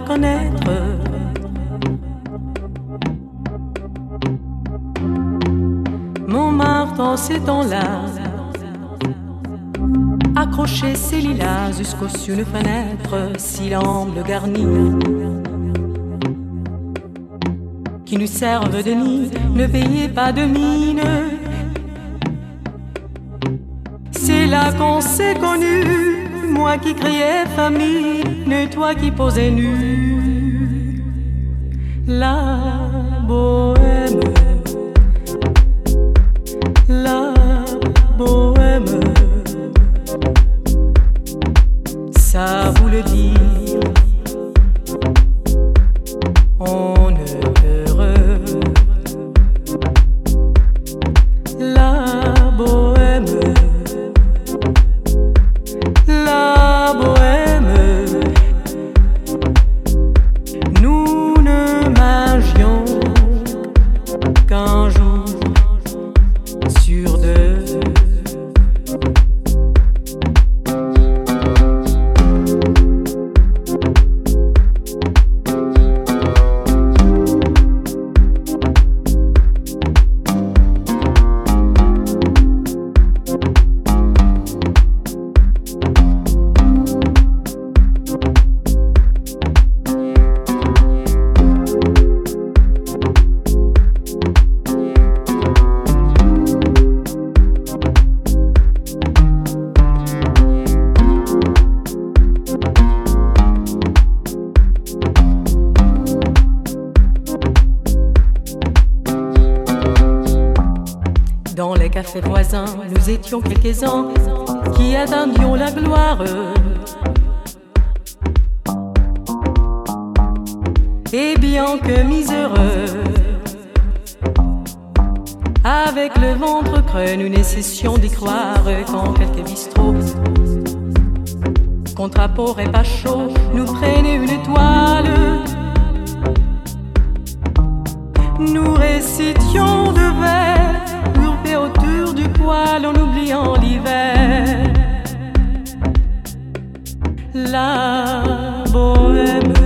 connaître. Montmartre en ces là, accrocher ses lilas jusqu'au sur une fenêtre, si l'amble garni qui nous servent de nid, ne payez pas de mine. C'est là qu'on s'est connus. Qui criais famille, et toi qui posais nu. La beau quelques-uns qui attendions la gloire. Et bien que miséreux, avec le ventre creux, nous ne cessions d'y croire quand quelques bistrots, contre et pas chaud, nous prenaient une toile. Nous récitions de vers, poil en oubliant l'hiver. La bohème,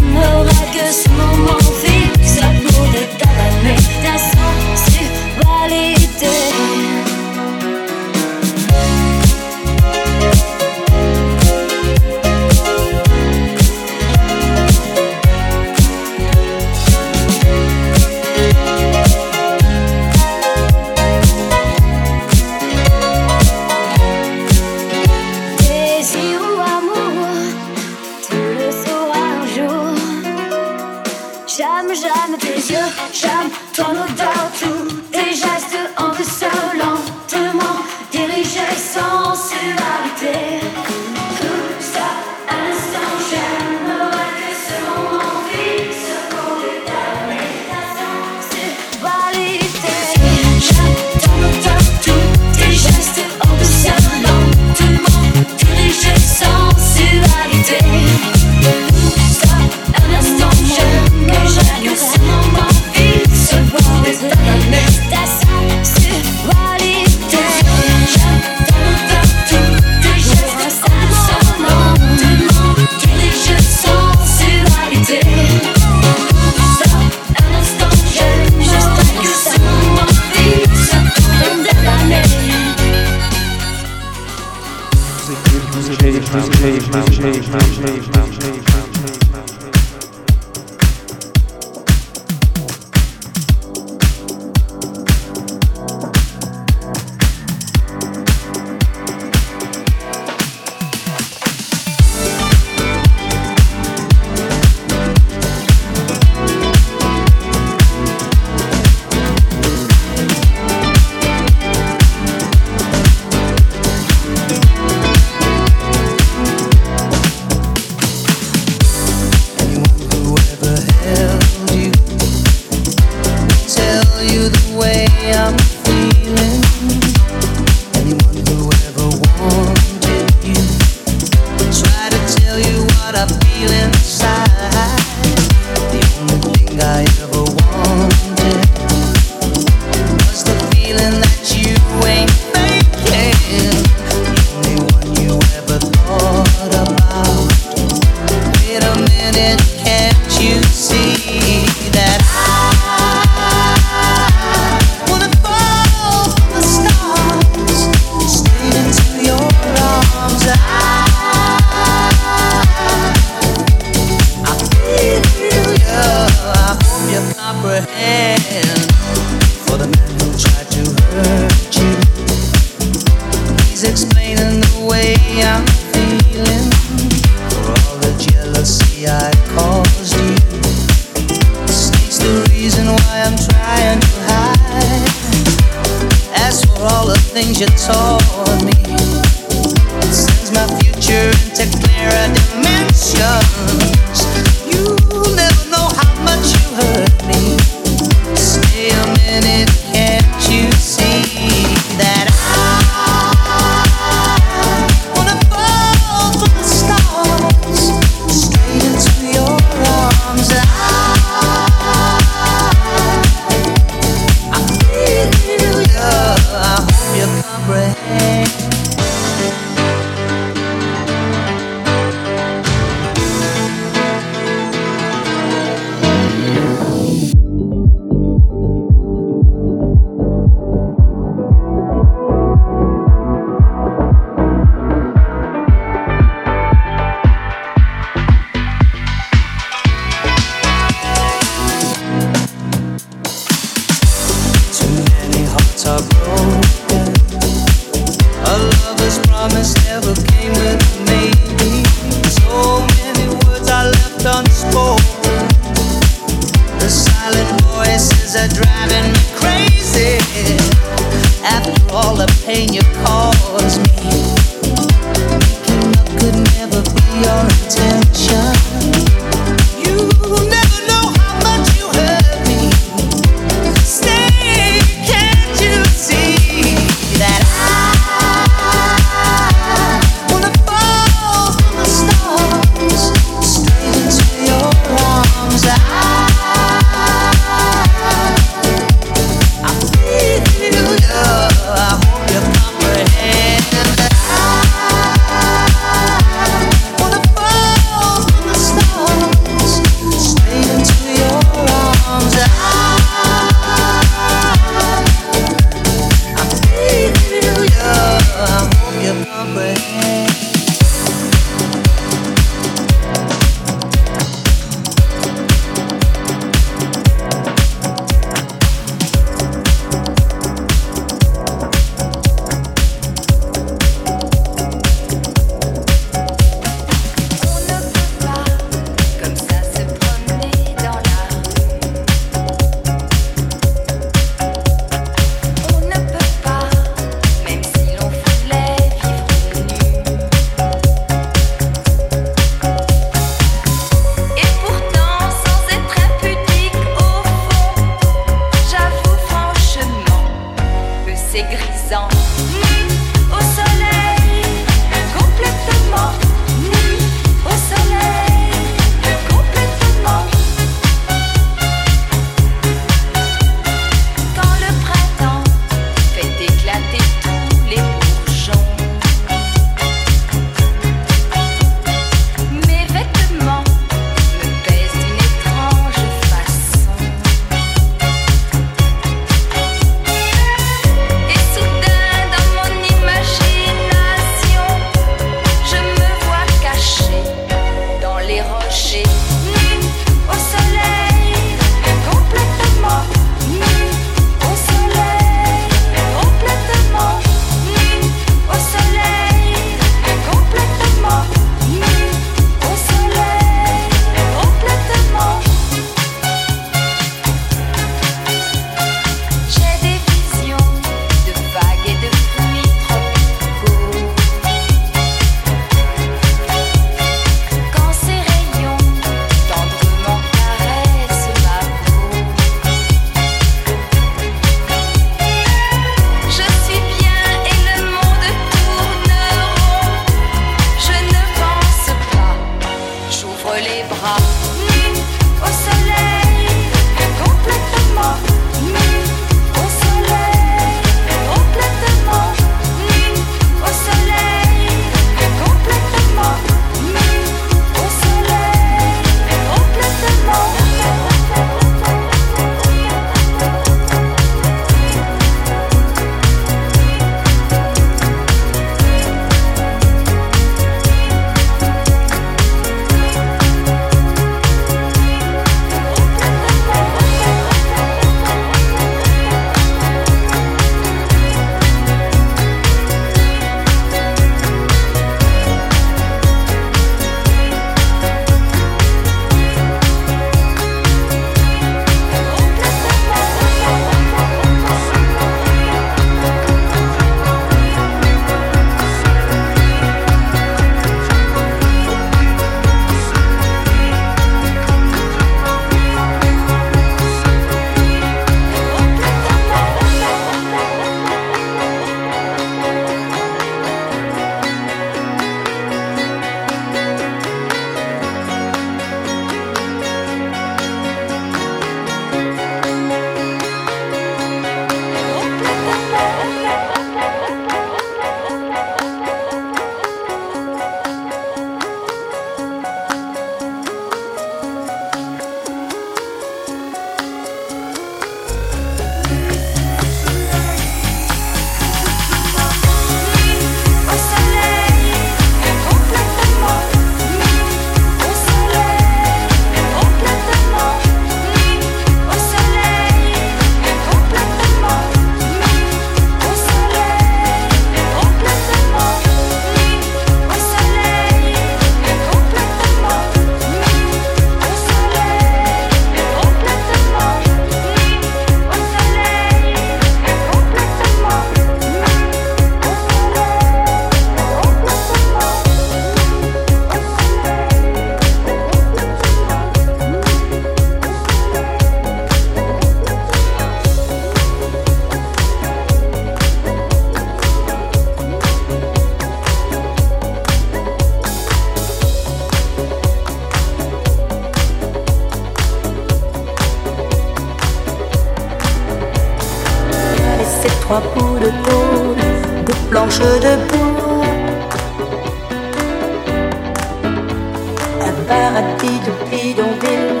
paradis de bidonville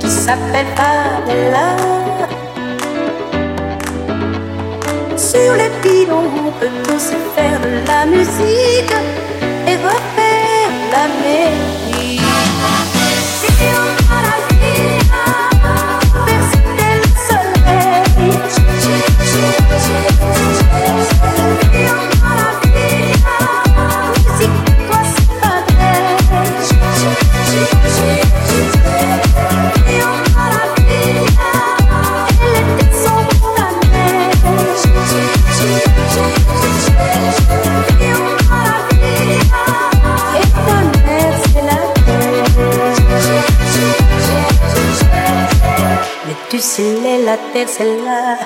qui s'appelle Padella. Sur les bidons, on peut tous faire de la musique et refaire la mélodie. La la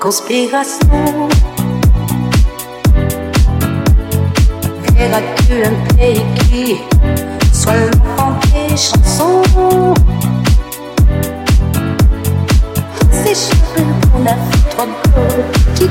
conspiration. Verras-tu un pays qui soit l'enfant des chansons? Cheveux qu'on a fait trop beaux qui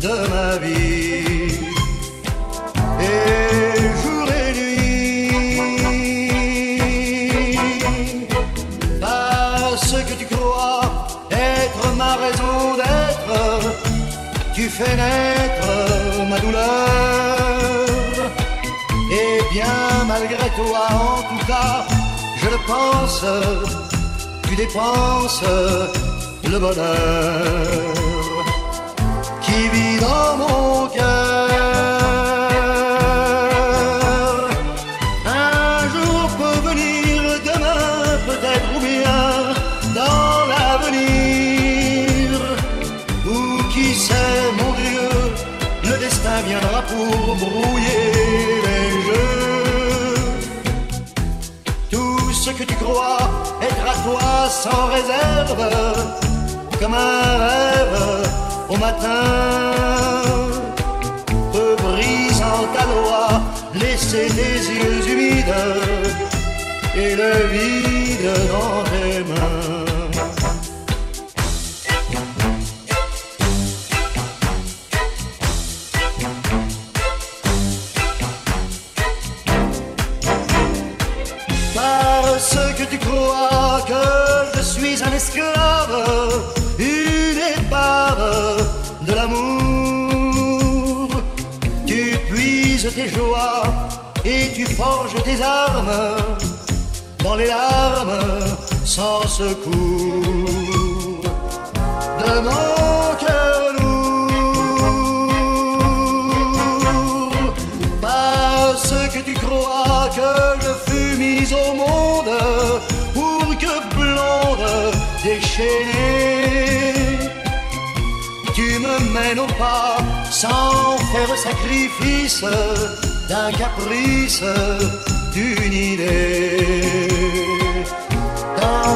de ma vie. Et jour et nuit, parce que tu crois être ma raison d'être, tu fais naître ma douleur. Et bien malgré toi, en tout cas, je le pense, tu dépenses le bonheur qui vit dans mon cœur. Un jour peut venir, demain peut-être ou bien dans l'avenir. Ou qui sait, mon Dieu, le destin viendra pour brouiller les jeux. Tout ce que tu crois être à toi sans réserve, comme un rêve au matin, peut brisant ta loi laisser des yeux humides et le vide dans tu forges des armes dans les larmes sans secours de mon cœur lourd. Parce que tu crois que je fus mise au monde pour que blonde déchaînée, tu me mènes au pas sans faire sacrifice d'un caprice, d'une idée, d'un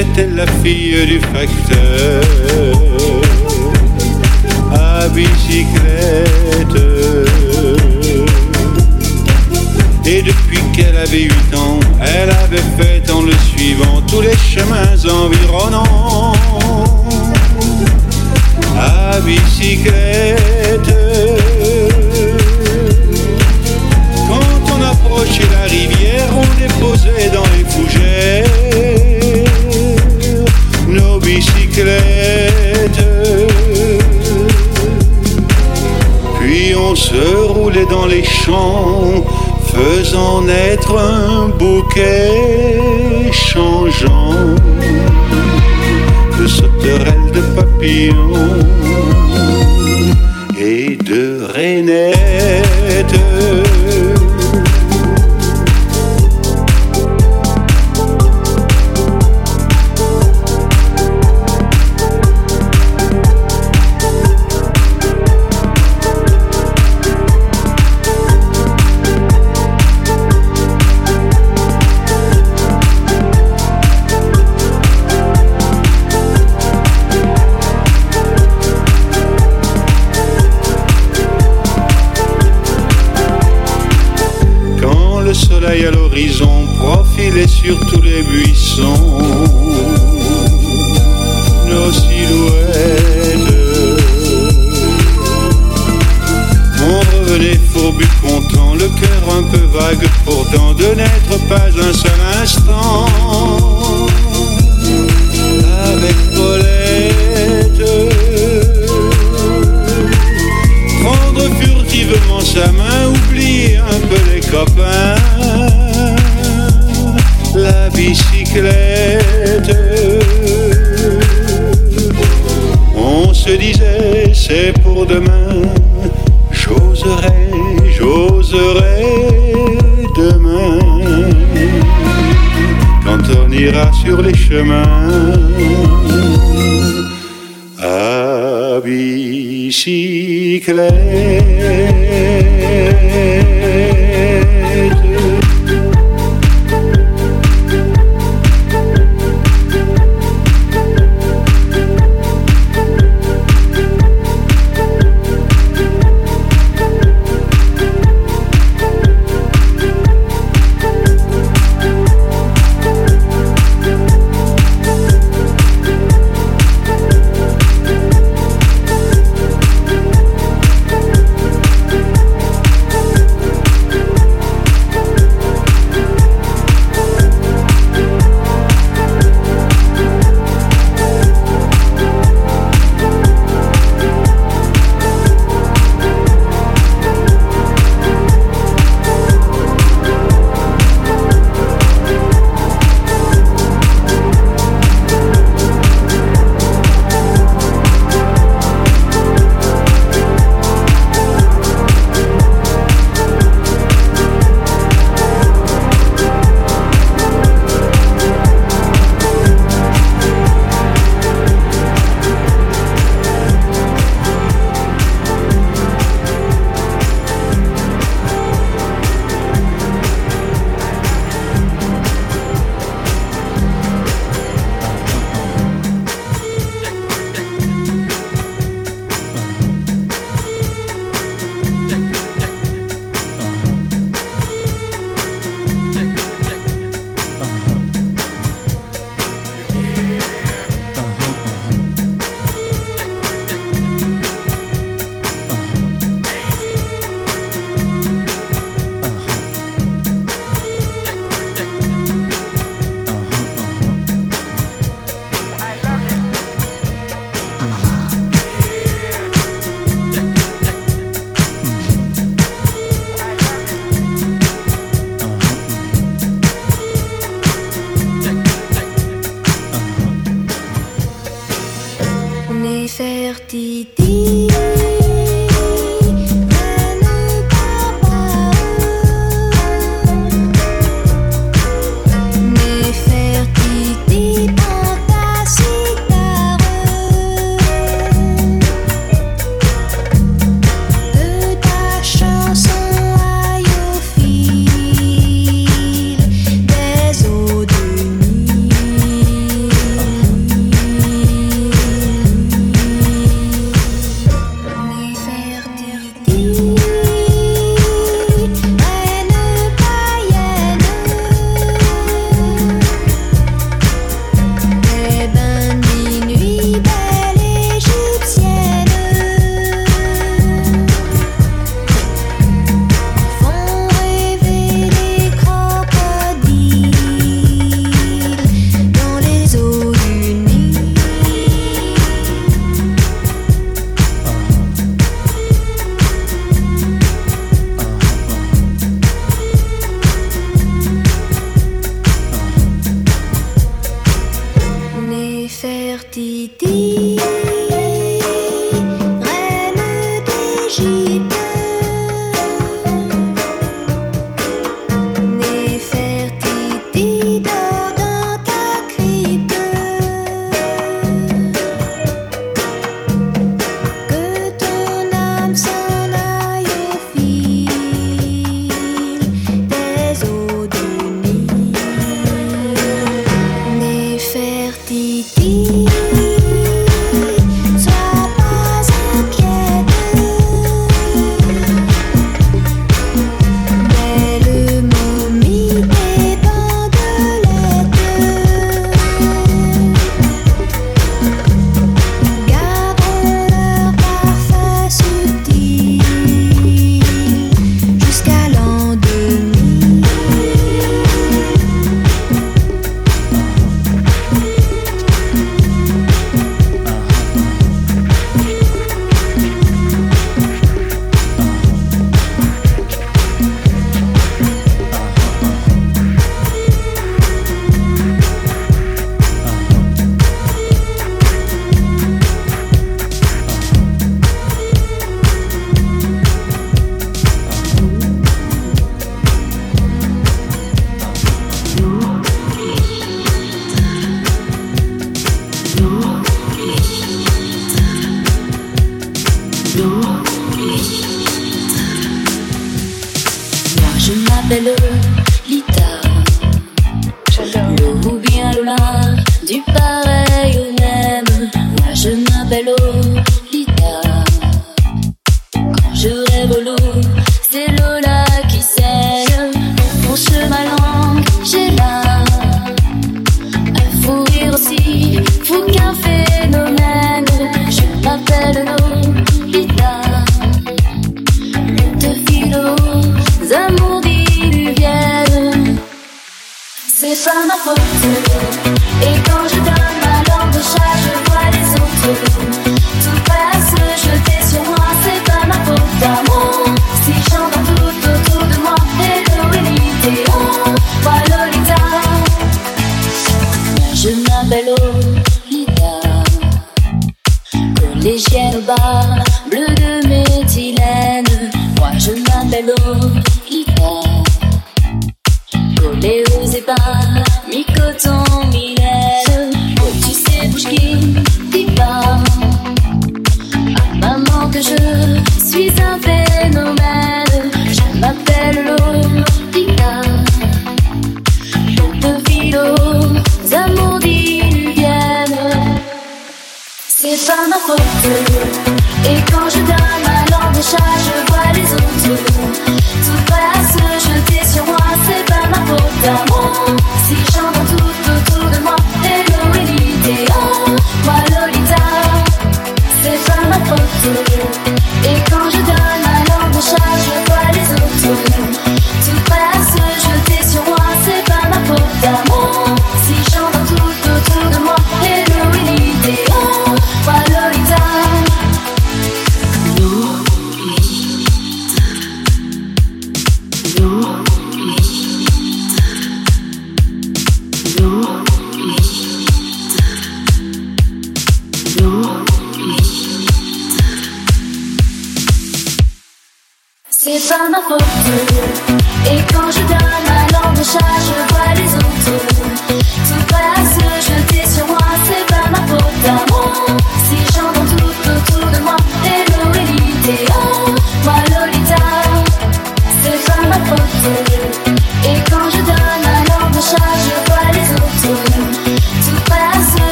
c'était la fille du facteur.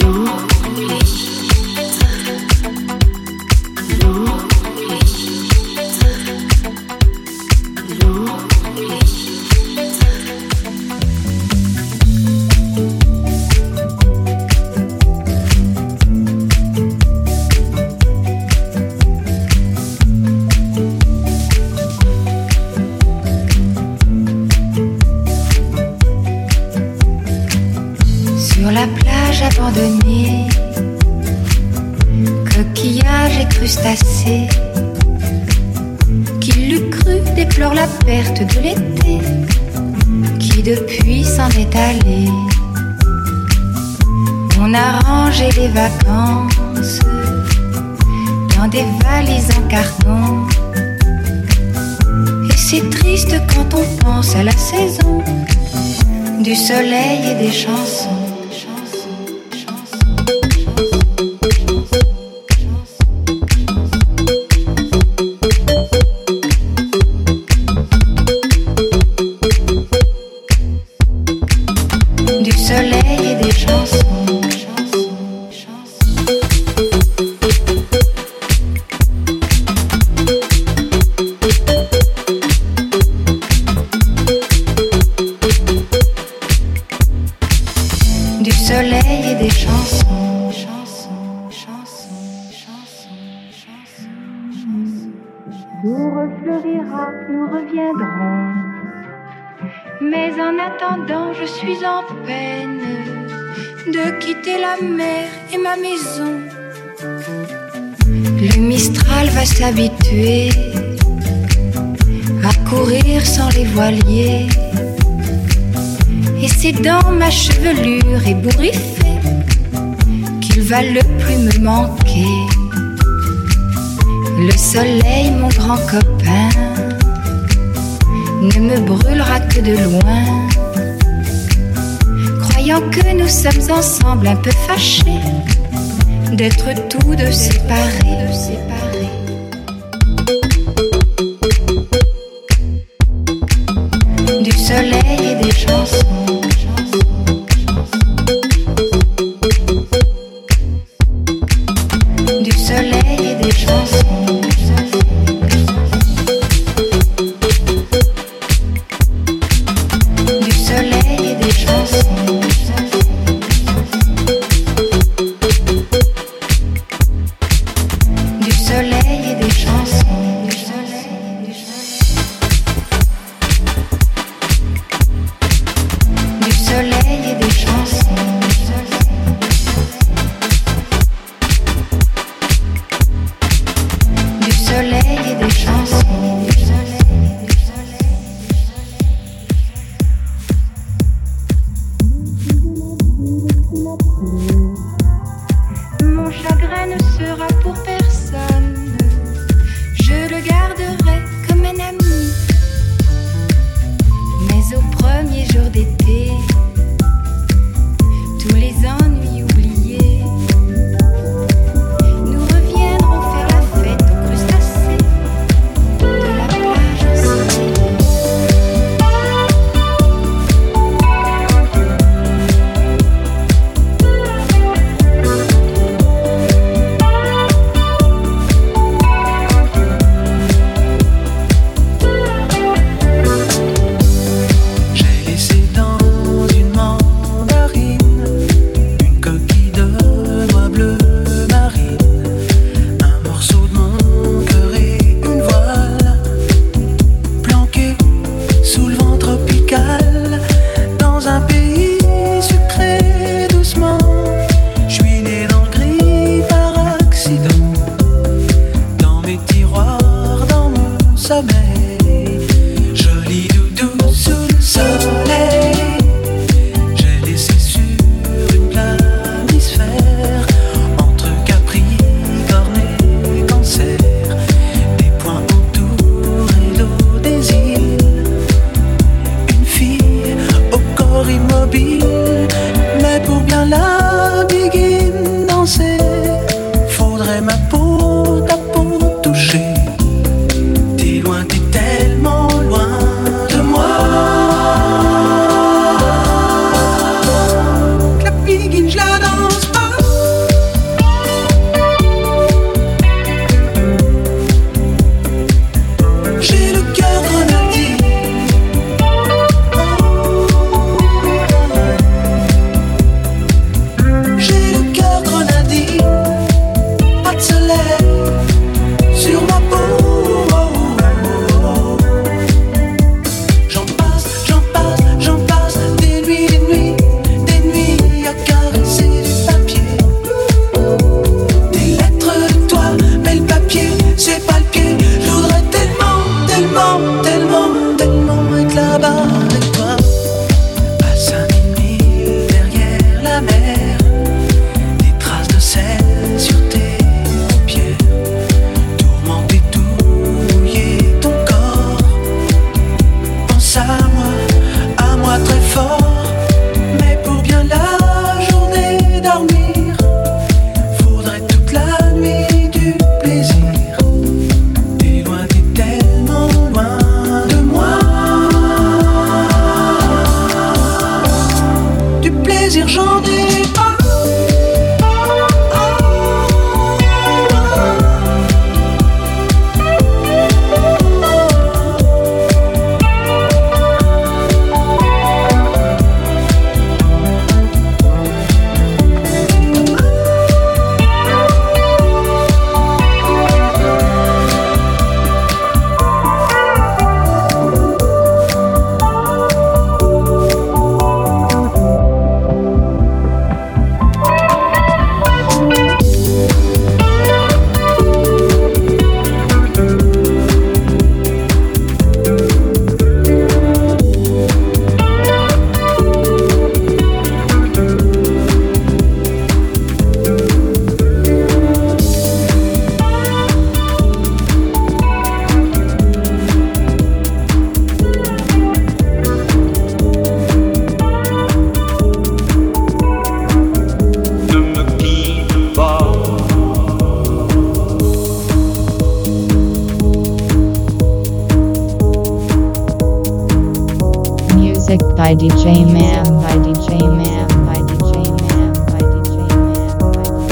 Sur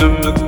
Ne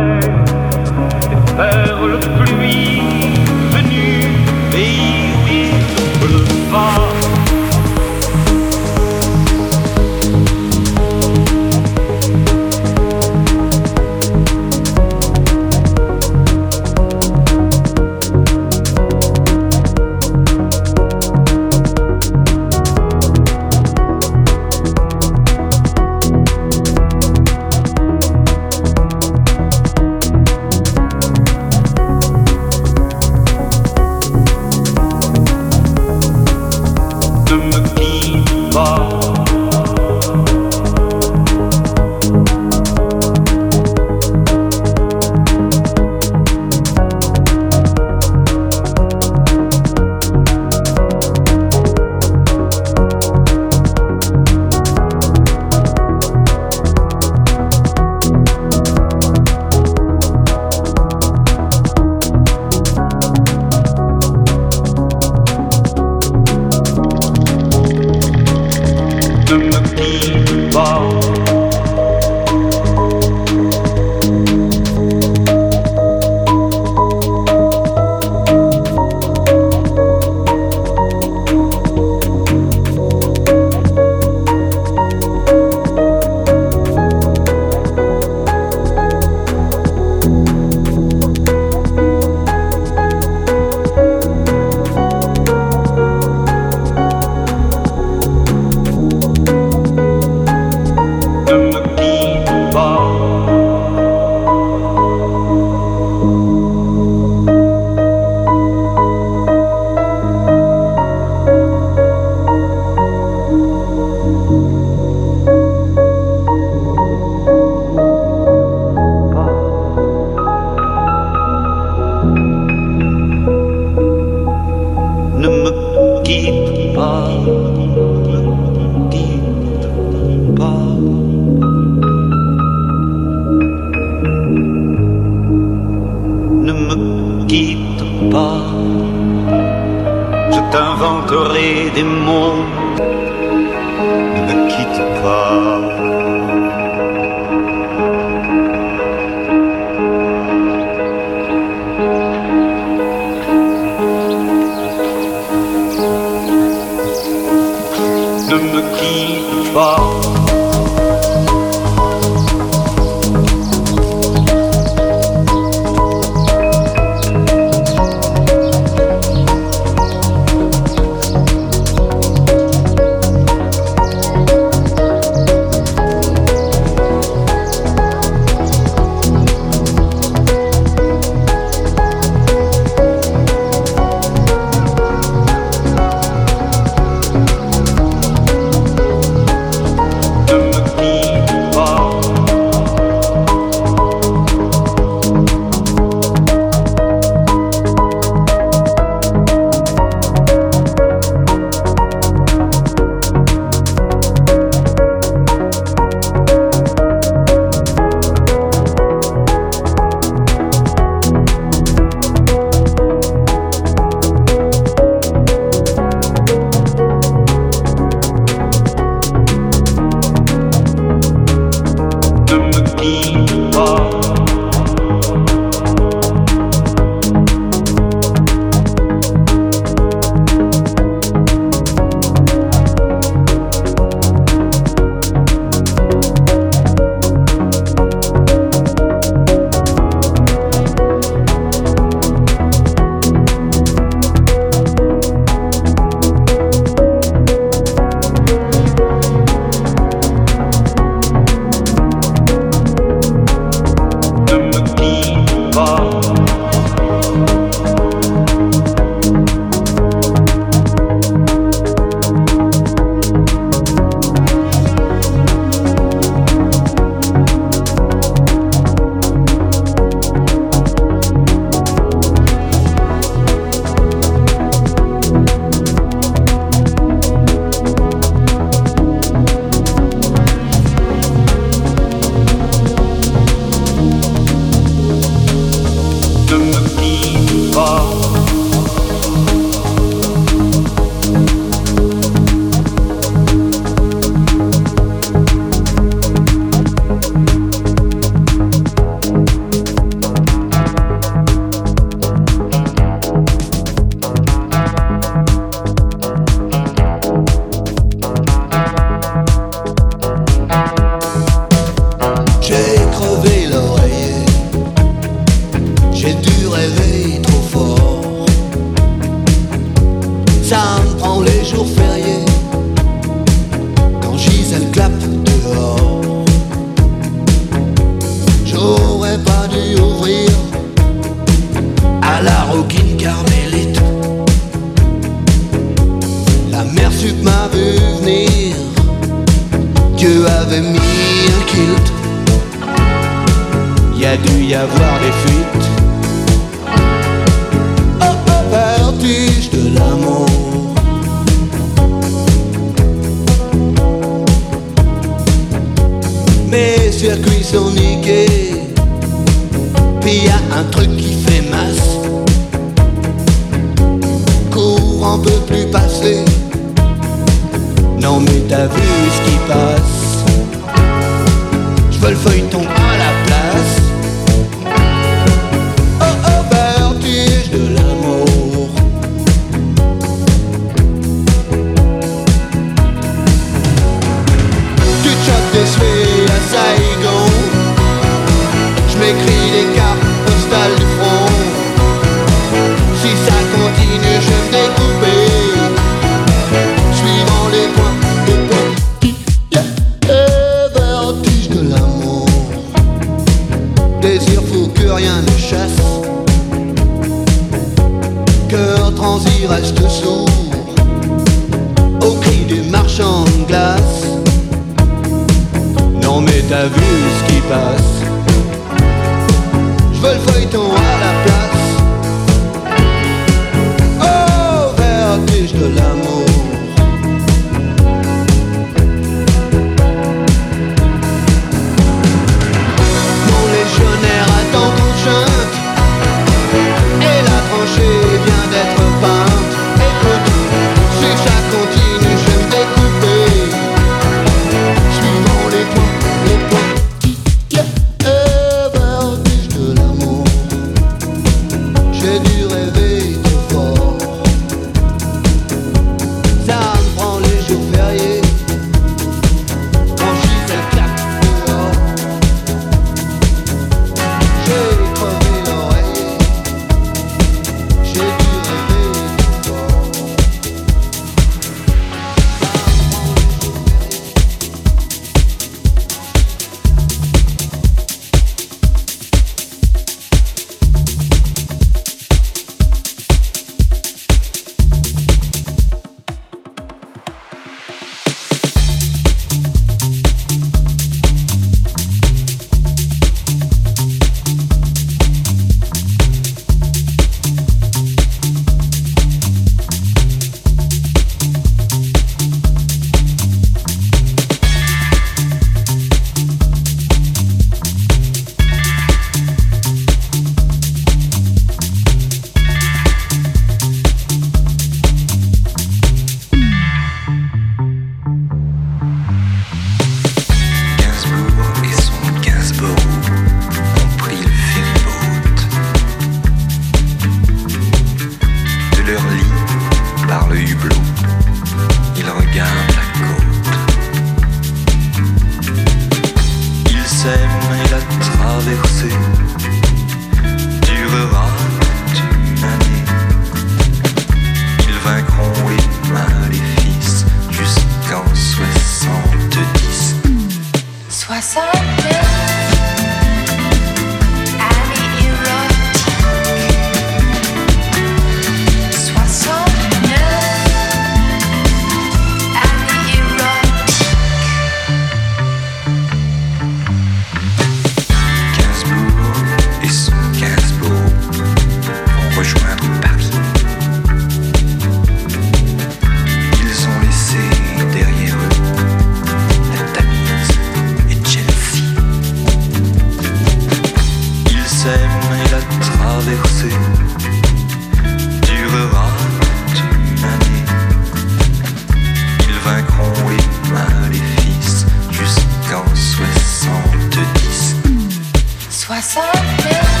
sois sans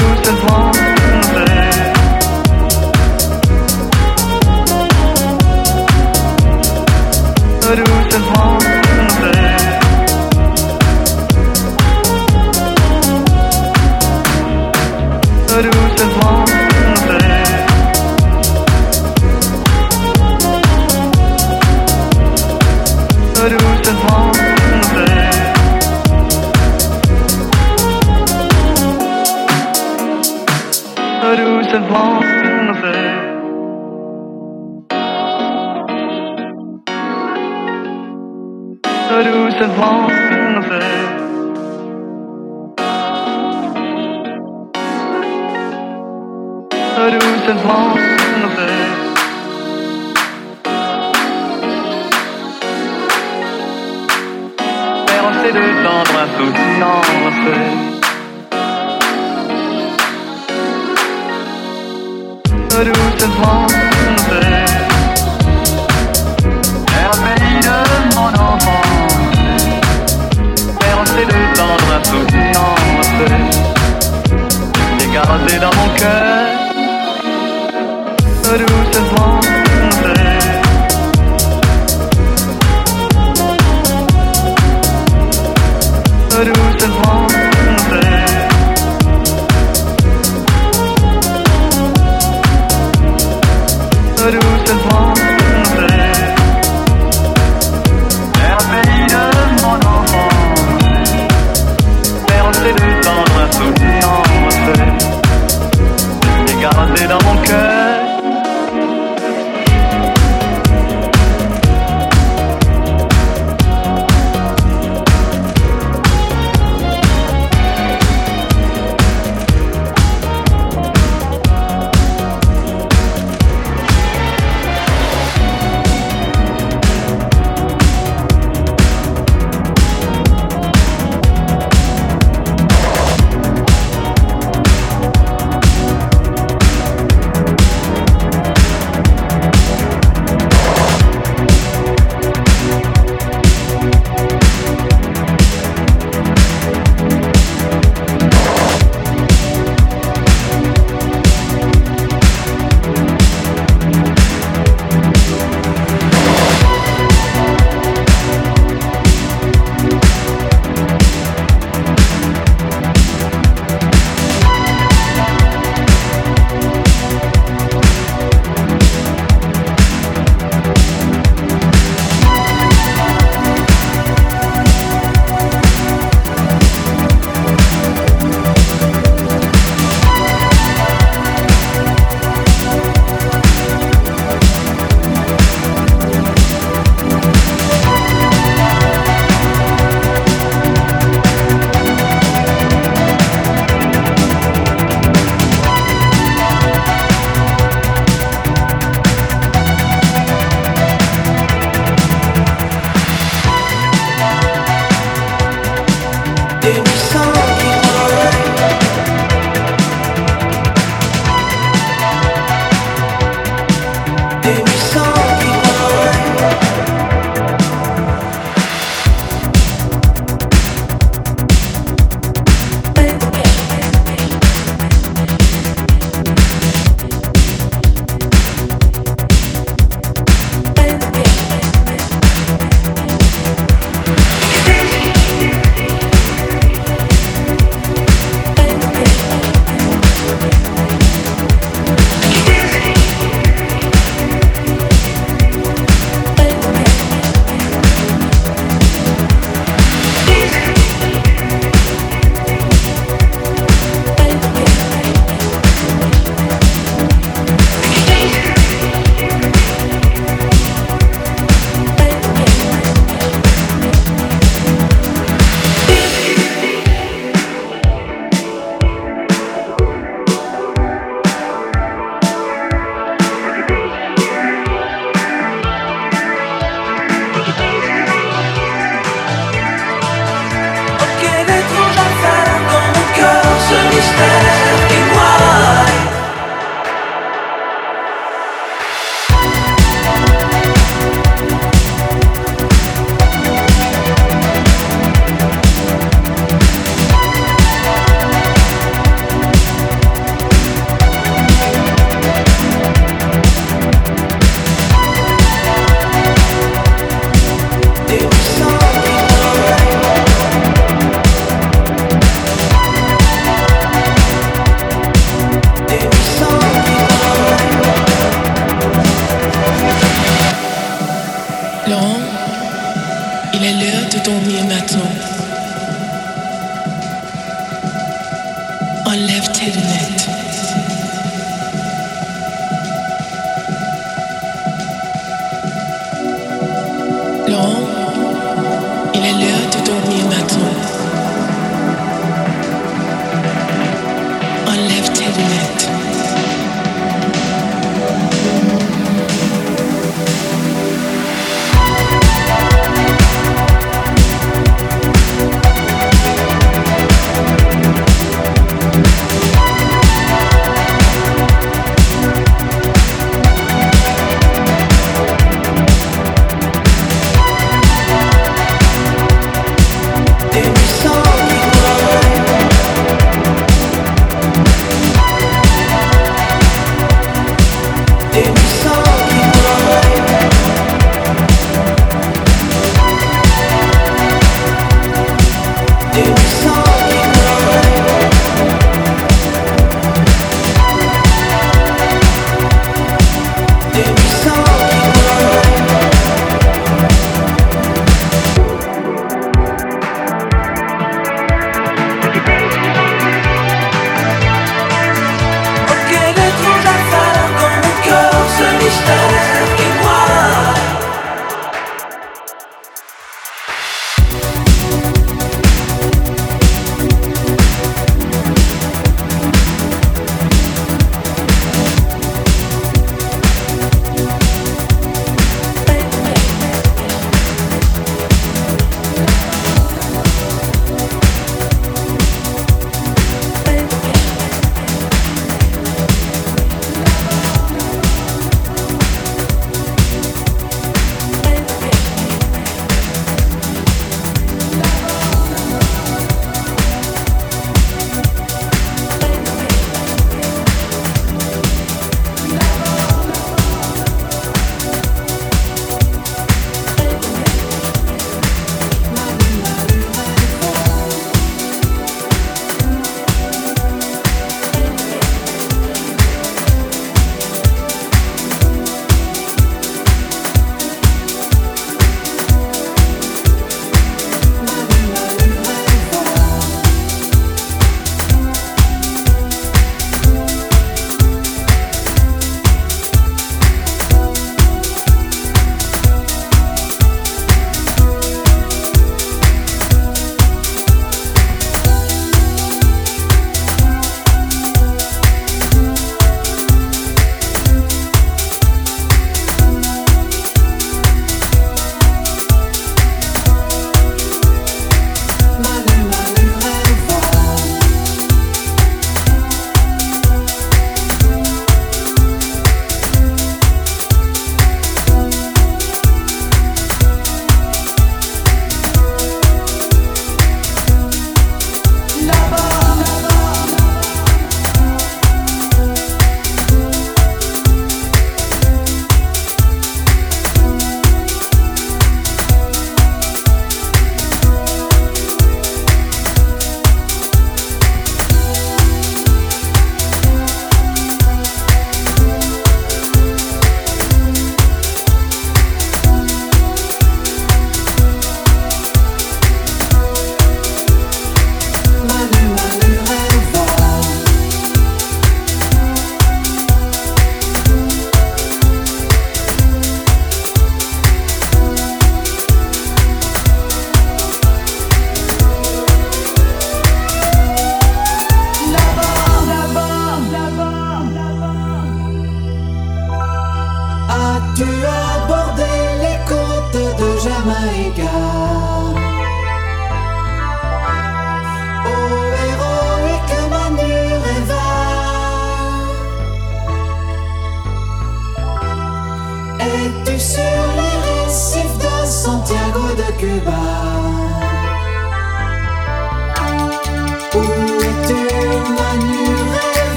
Who's and home?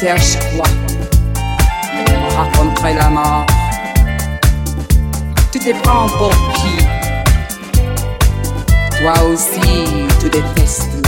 Serge quoi On raconterait la mort. Tu te prends pour qui? Toi aussi, tu détestes